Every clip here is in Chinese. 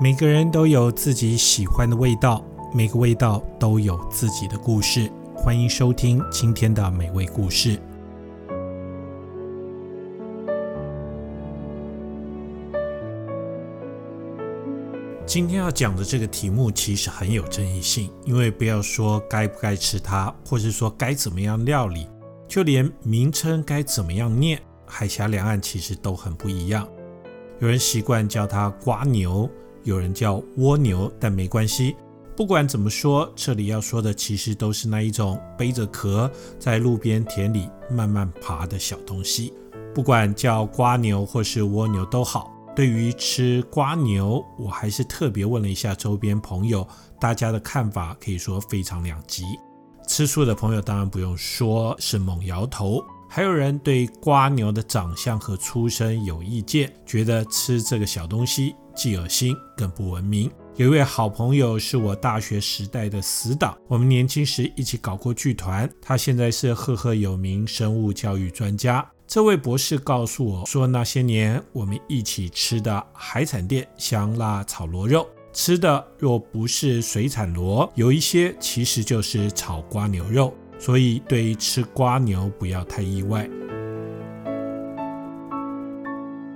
每个人都有自己喜欢的味道，每个味道都有自己的故事。欢迎收听今天的美味故事。今天要讲的这个题目其实很有争议性，因为不要说该不该吃它，或是说该怎么样料理，就连名称该怎么样念，海峡两岸其实都很不一样。有人习惯叫它瓜牛。有人叫蜗牛，但没关系。不管怎么说，这里要说的其实都是那一种背着壳在路边田里慢慢爬的小东西。不管叫蜗牛或是蜗牛都好。对于吃蜗牛，我还是特别问了一下周边朋友，大家的看法可以说非常两极。吃素的朋友当然不用说，是猛摇头。还有人对蜗牛的长相和出身有意见，觉得吃这个小东西既恶心更不文明。有一位好朋友是我大学时代的死党，我们年轻时一起搞过剧团。他现在是赫赫有名生物教育专家。这位博士告诉我说，那些年我们一起吃的海产店香辣炒螺肉，吃的若不是水产螺，有一些其实就是炒瓜牛肉。所以，对于吃瓜牛不要太意外。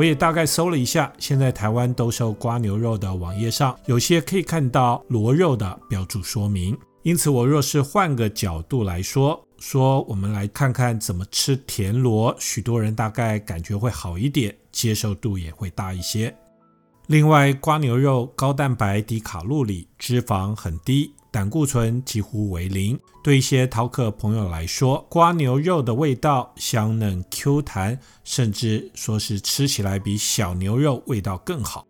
我也大概搜了一下，现在台湾兜售蜗牛肉的网页上，有些可以看到螺肉的标注说明。因此，我若是换个角度来说，说我们来看看怎么吃田螺，许多人大概感觉会好一点，接受度也会大一些。另外，蜗牛肉高蛋白、低卡路里，脂肪很低。胆固醇几乎为零。对一些饕客朋友来说，瓜牛肉的味道香嫩 Q 弹，甚至说是吃起来比小牛肉味道更好。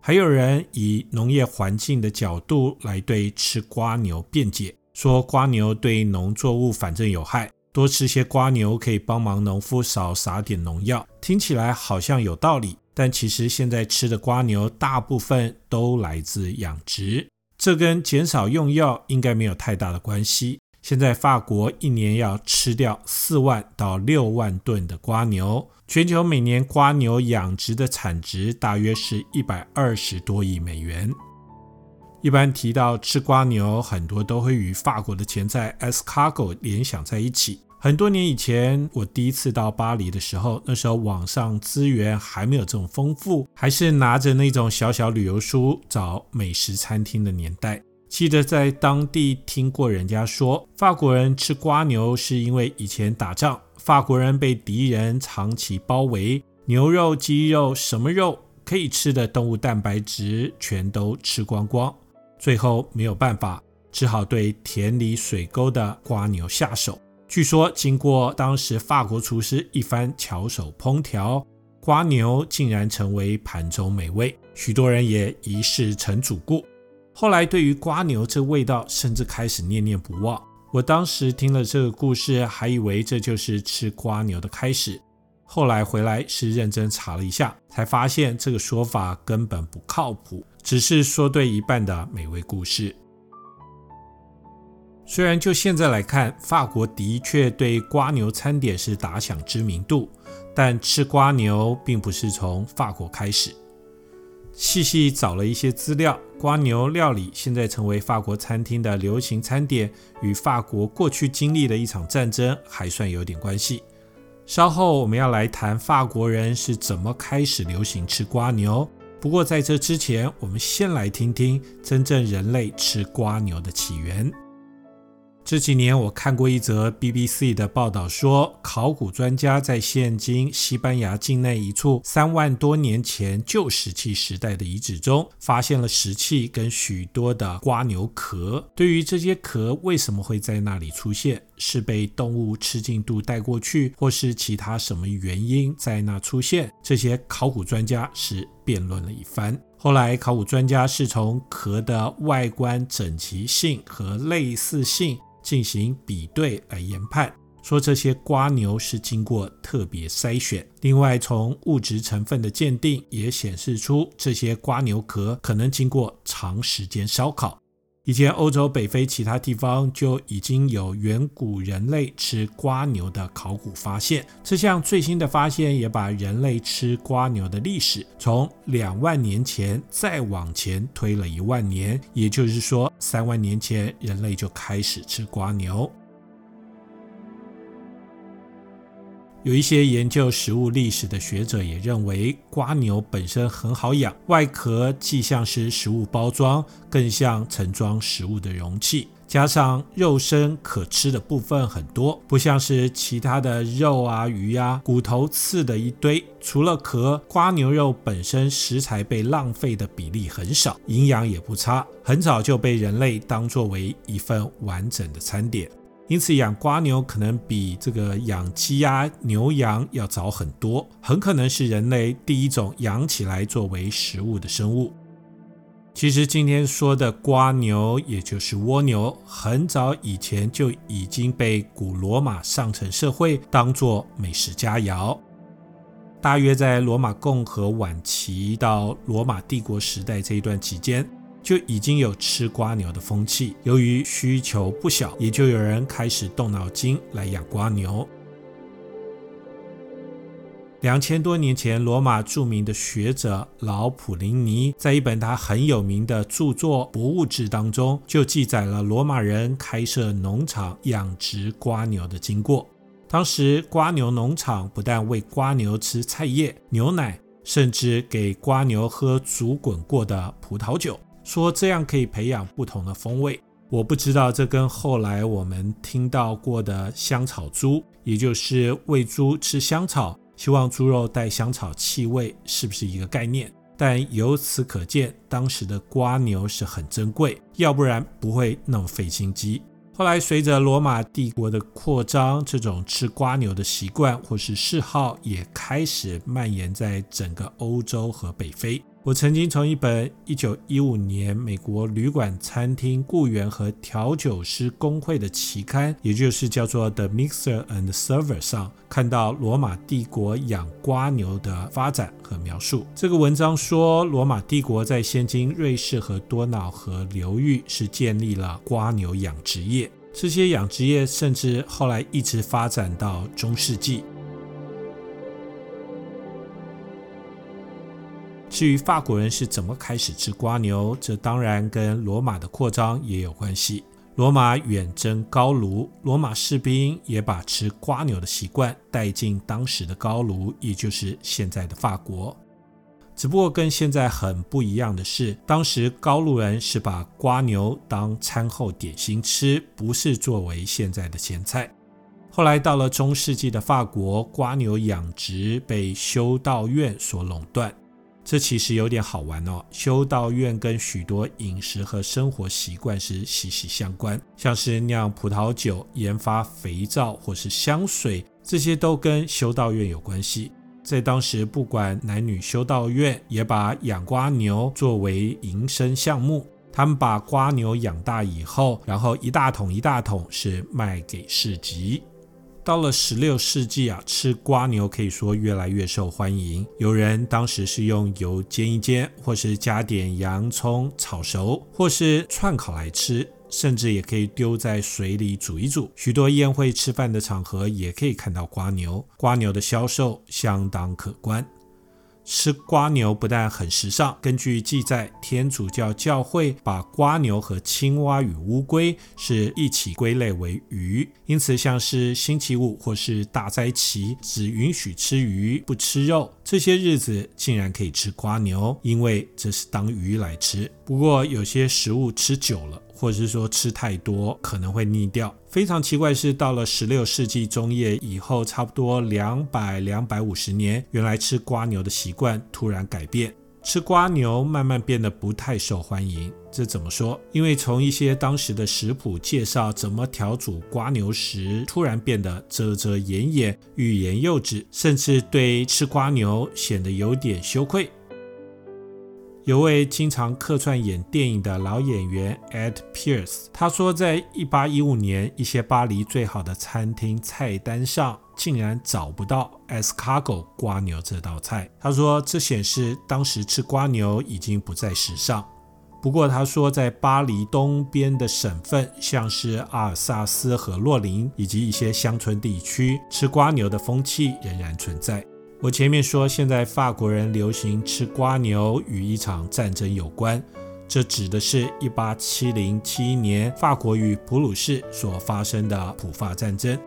还有人以农业环境的角度来对吃瓜牛辩解，说瓜牛对农作物反正有害，多吃些瓜牛可以帮忙农夫少撒点农药。听起来好像有道理，但其实现在吃的瓜牛大部分都来自养殖。这跟减少用药应该没有太大的关系。现在法国一年要吃掉四万到六万吨的瓜牛，全球每年瓜牛养殖的产值大约是一百二十多亿美元。一般提到吃瓜牛，很多都会与法国的前菜 escargo 联想在一起。很多年以前，我第一次到巴黎的时候，那时候网上资源还没有这么丰富，还是拿着那种小小旅游书找美食餐厅的年代。记得在当地听过人家说，法国人吃瓜牛是因为以前打仗，法国人被敌人长期包围，牛肉、鸡肉，什么肉可以吃的动物蛋白质全都吃光光，最后没有办法，只好对田里水沟的瓜牛下手。据说，经过当时法国厨师一番巧手烹调，瓜牛竟然成为盘中美味，许多人也一试成主顾。后来，对于瓜牛这味道，甚至开始念念不忘。我当时听了这个故事，还以为这就是吃瓜牛的开始。后来回来是认真查了一下，才发现这个说法根本不靠谱，只是说对一半的美味故事。虽然就现在来看，法国的确对瓜牛餐点是打响知名度，但吃瓜牛并不是从法国开始。细细找了一些资料，瓜牛料理现在成为法国餐厅的流行餐点，与法国过去经历的一场战争还算有点关系。稍后我们要来谈法国人是怎么开始流行吃瓜牛。不过在这之前，我们先来听听真正人类吃瓜牛的起源。这几年我看过一则 BBC 的报道说，考古专家在现今西班牙境内一处三万多年前旧石器时代的遗址中，发现了石器跟许多的瓜牛壳。对于这些壳为什么会在那里出现，是被动物吃进肚带过去，或是其他什么原因在那出现？这些考古专家是辩论了一番。后来考古专家是从壳的外观整齐性和类似性。进行比对来研判，说这些瓜牛是经过特别筛选。另外，从物质成分的鉴定也显示出这些瓜牛壳可能经过长时间烧烤。以前欧洲、北非其他地方就已经有远古人类吃瓜牛的考古发现。这项最新的发现也把人类吃瓜牛的历史从两万年前再往前推了一万年，也就是说，三万年前人类就开始吃瓜牛。有一些研究食物历史的学者也认为，瓜牛本身很好养，外壳既像是食物包装，更像盛装食物的容器。加上肉身可吃的部分很多，不像是其他的肉啊、鱼啊，骨头刺的一堆。除了壳，瓜牛肉本身食材被浪费的比例很少，营养也不差，很早就被人类当作为一份完整的餐点。因此，养瓜牛可能比这个养鸡鸭牛羊要早很多，很可能是人类第一种养起来作为食物的生物。其实，今天说的瓜牛，也就是蜗牛，很早以前就已经被古罗马上层社会当作美食佳肴。大约在罗马共和晚期到罗马帝国时代这一段期间，就已经有吃瓜牛的风气，由于需求不小，也就有人开始动脑筋来养瓜牛。两千多年前，罗马著名的学者老普林尼在一本他很有名的著作《博物志》当中，就记载了罗马人开设农场养殖瓜牛的经过。当时，瓜牛农场不但喂瓜牛吃菜叶、牛奶，甚至给瓜牛喝煮滚过的葡萄酒。说这样可以培养不同的风味，我不知道这跟后来我们听到过的香草猪，也就是喂猪吃香草，希望猪肉带香草气味，是不是一个概念？但由此可见，当时的瓜牛是很珍贵，要不然不会那么费心机。后来随着罗马帝国的扩张，这种吃瓜牛的习惯或是嗜好也开始蔓延在整个欧洲和北非。我曾经从一本一九一五年美国旅馆、餐厅雇员和调酒师工会的期刊，也就是叫做《The Mixer and Server》上看到罗马帝国养瓜牛的发展和描述。这个文章说，罗马帝国在现今瑞士和多瑙河流域是建立了瓜牛养殖业，这些养殖业甚至后来一直发展到中世纪。至于法国人是怎么开始吃瓜牛，这当然跟罗马的扩张也有关系。罗马远征高卢，罗马士兵也把吃瓜牛的习惯带进当时的高卢，也就是现在的法国。只不过跟现在很不一样的是，当时高卢人是把瓜牛当餐后点心吃，不是作为现在的前菜。后来到了中世纪的法国，瓜牛养殖被修道院所垄断。这其实有点好玩哦。修道院跟许多饮食和生活习惯是息息相关，像是酿葡萄酒、研发肥皂或是香水，这些都跟修道院有关系。在当时，不管男女修道院也把养瓜牛作为营生项目。他们把瓜牛养大以后，然后一大桶一大桶是卖给市集。到了十六世纪啊，吃瓜牛可以说越来越受欢迎。有人当时是用油煎一煎，或是加点洋葱炒熟，或是串烤来吃，甚至也可以丢在水里煮一煮。许多宴会吃饭的场合也可以看到瓜牛，瓜牛的销售相当可观。吃瓜牛不但很时尚，根据记载，天主教教会把瓜牛和青蛙与乌龟是一起归类为鱼，因此像是星期五或是大斋期，只允许吃鱼不吃肉，这些日子竟然可以吃瓜牛，因为这是当鱼来吃。不过有些食物吃久了，或者是说吃太多可能会腻掉。非常奇怪是，到了十六世纪中叶以后，差不多两百两百五十年，原来吃瓜牛的习惯突然改变，吃瓜牛慢慢变得不太受欢迎。这怎么说？因为从一些当时的食谱介绍怎么调煮瓜牛时，突然变得遮遮掩掩、欲言又止，甚至对吃瓜牛显得有点羞愧。有位经常客串演电影的老演员 Ed Pierce，他说，在一八一五年，一些巴黎最好的餐厅菜单上竟然找不到 escargot 蜗牛这道菜。他说，这显示当时吃蜗牛已经不再时尚。不过他说，在巴黎东边的省份，像是阿尔萨斯和洛林以及一些乡村地区，吃蜗牛的风气仍然存在。我前面说，现在法国人流行吃蜗牛与一场战争有关，这指的是1870-71年法国与普鲁士所发生的普法战争。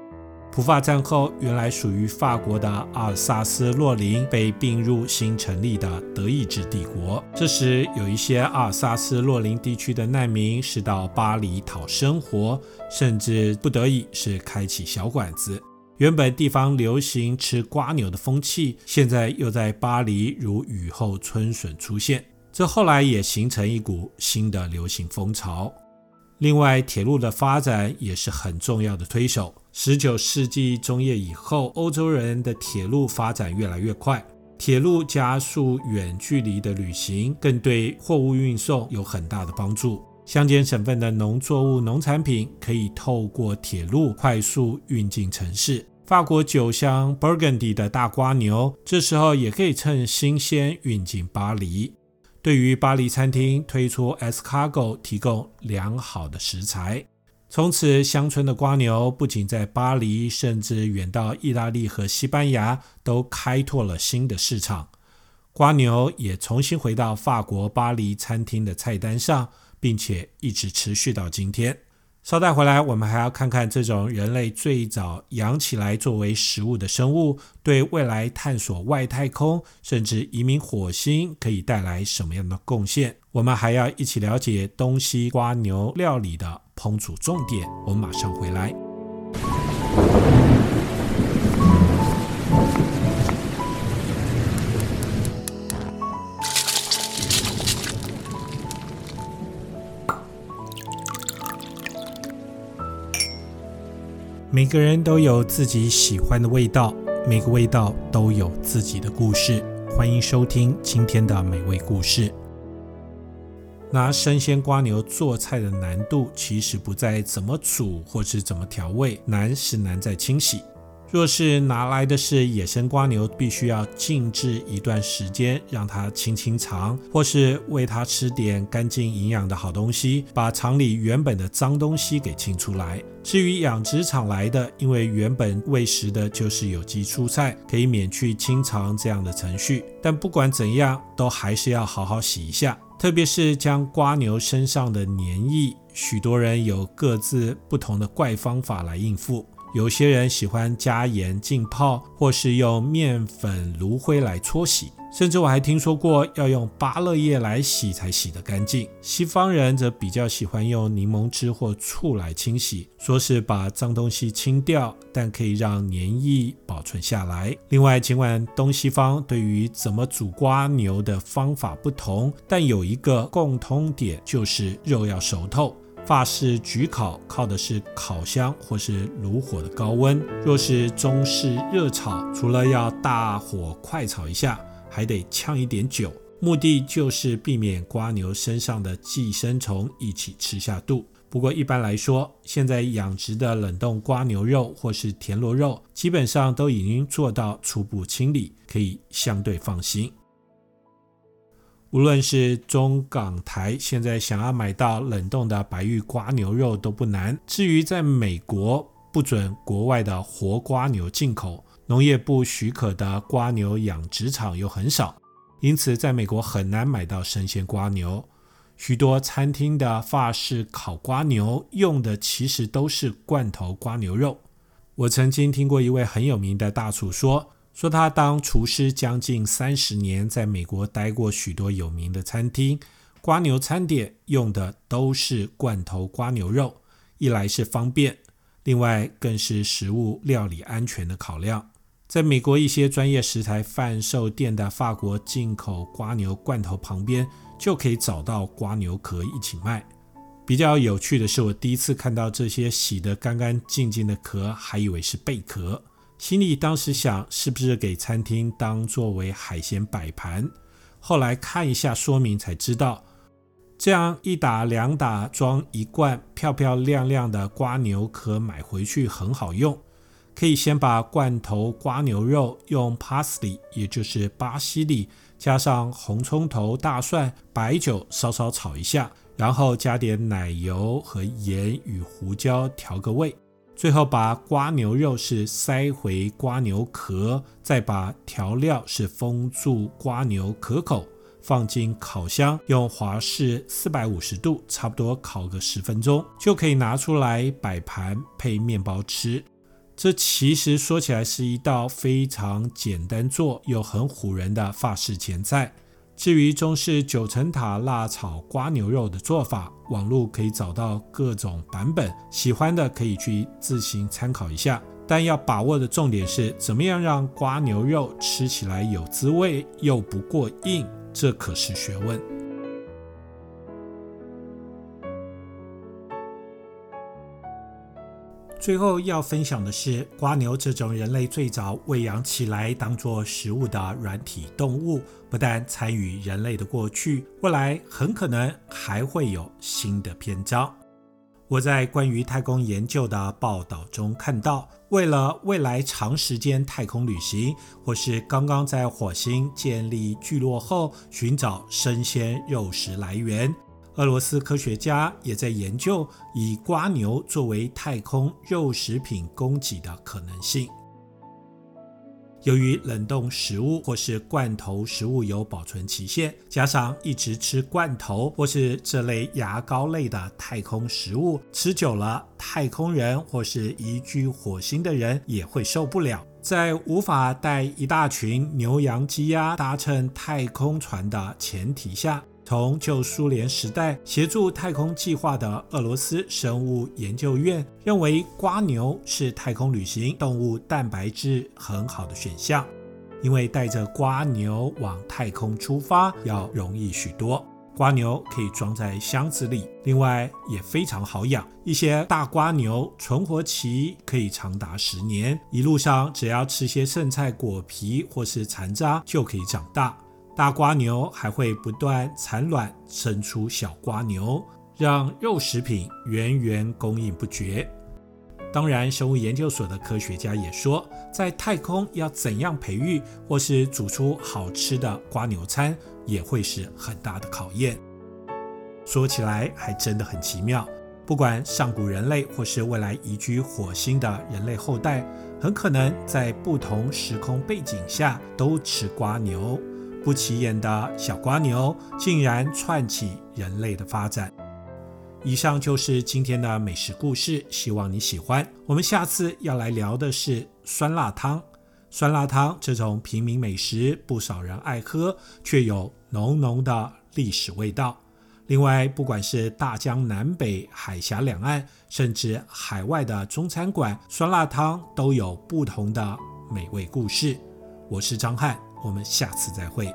普法战后，原来属于法国的阿尔萨斯洛林被并入新成立的德意志帝国。这时，有一些阿尔萨斯洛林地区的难民是到巴黎讨生活，甚至不得已是开起小馆子。原本地方流行吃瓜牛的风气，现在又在巴黎如雨后春笋出现，这后来也形成一股新的流行风潮。另外，铁路的发展也是很重要的推手。十九世纪中叶以后，欧洲人的铁路发展越来越快，铁路加速远距离的旅行，更对货物运送有很大的帮助。乡间省份的农作物、农产品可以透过铁路快速运进城市。法国酒乡 Burgundy 的大瓜牛，这时候也可以趁新鲜运进巴黎。对于巴黎餐厅推出 Escargot 提供良好的食材。从此，乡村的瓜牛不仅在巴黎，甚至远到意大利和西班牙都开拓了新的市场。瓜牛也重新回到法国巴黎餐厅的菜单上，并且一直持续到今天。稍待回来，我们还要看看这种人类最早养起来作为食物的生物，对未来探索外太空甚至移民火星可以带来什么样的贡献。我们还要一起了解东西瓜牛料理的烹煮重点。我们马上回来。每个人都有自己喜欢的味道，每个味道都有自己的故事。欢迎收听今天的美味故事。拿生鲜瓜牛做菜的难度，其实不在怎么煮或是怎么调味，难是难在清洗。若是拿来的是野生瓜牛，必须要静置一段时间，让它清清肠，或是喂它吃点干净营养的好东西，把肠里原本的脏东西给清出来。至于养殖场来的，因为原本喂食的就是有机蔬菜，可以免去清肠这样的程序。但不管怎样，都还是要好好洗一下，特别是将瓜牛身上的黏液，许多人有各自不同的怪方法来应付。有些人喜欢加盐浸泡，或是用面粉、炉灰来搓洗，甚至我还听说过要用芭乐叶来洗才洗得干净。西方人则比较喜欢用柠檬汁或醋来清洗，说是把脏东西清掉，但可以让黏液保存下来。另外，尽管东西方对于怎么煮瓜牛的方法不同，但有一个共通点，就是肉要熟透。法式焗烤靠的是烤箱或是炉火的高温，若是中式热炒，除了要大火快炒一下，还得呛一点酒，目的就是避免瓜牛身上的寄生虫一起吃下肚。不过一般来说，现在养殖的冷冻瓜牛肉或是田螺肉，基本上都已经做到初步清理，可以相对放心。无论是中港台，现在想要买到冷冻的白玉瓜牛肉都不难。至于在美国，不准国外的活瓜牛进口，农业部许可的瓜牛养殖场又很少，因此在美国很难买到生鲜瓜牛。许多餐厅的法式烤瓜牛用的其实都是罐头瓜牛肉。我曾经听过一位很有名的大厨说。说他当厨师将近三十年，在美国待过许多有名的餐厅，瓜牛餐点用的都是罐头瓜牛肉，一来是方便，另外更是食物料理安全的考量。在美国一些专业食材贩售店的法国进口瓜牛罐头旁边，就可以找到瓜牛壳一起卖。比较有趣的是，我第一次看到这些洗得干干净净的壳，还以为是贝壳。心里当时想，是不是给餐厅当作为海鲜摆盘？后来看一下说明才知道，这样一打两打装一罐漂漂亮亮的瓜牛壳买回去很好用，可以先把罐头瓜牛肉用 parsley，也就是巴西利，加上红葱头、大蒜、白酒稍稍炒一下，然后加点奶油和盐与胡椒调个味。最后把瓜牛肉是塞回瓜牛壳，再把调料是封住瓜牛壳口，放进烤箱，用华氏四百五十度，差不多烤个十分钟，就可以拿出来摆盘配面包吃。这其实说起来是一道非常简单做又很唬人的法式前菜。至于中式九层塔辣炒瓜牛肉的做法，网络可以找到各种版本，喜欢的可以去自行参考一下。但要把握的重点是，怎么样让瓜牛肉吃起来有滋味又不过硬，这可是学问。最后要分享的是，蜗牛这种人类最早喂养起来当做食物的软体动物，不但参与人类的过去，未来很可能还会有新的篇章。我在关于太空研究的报道中看到，为了未来长时间太空旅行，或是刚刚在火星建立聚落后寻找生鲜肉食来源。俄罗斯科学家也在研究以瓜牛作为太空肉食品供给的可能性。由于冷冻食物或是罐头食物有保存期限，加上一直吃罐头或是这类牙膏类的太空食物，吃久了，太空人或是移居火星的人也会受不了。在无法带一大群牛羊鸡鸭搭乘太空船的前提下。从旧苏联时代协助太空计划的俄罗斯生物研究院认为，瓜牛是太空旅行动物蛋白质很好的选项，因为带着瓜牛往太空出发要容易许多。瓜牛可以装在箱子里，另外也非常好养。一些大瓜牛存活期可以长达十年，一路上只要吃些剩菜、果皮或是残渣就可以长大。大瓜牛还会不断产卵，生出小瓜牛，让肉食品源源供应不绝。当然，生物研究所的科学家也说，在太空要怎样培育或是煮出好吃的瓜牛餐，也会是很大的考验。说起来还真的很奇妙，不管上古人类或是未来移居火星的人类后代，很可能在不同时空背景下都吃瓜牛。不起眼的小瓜牛竟然串起人类的发展。以上就是今天的美食故事，希望你喜欢。我们下次要来聊的是酸辣汤。酸辣汤这种平民美食，不少人爱喝，却有浓浓的历史味道。另外，不管是大江南北、海峡两岸，甚至海外的中餐馆，酸辣汤都有不同的美味故事。我是张翰。我们下次再会。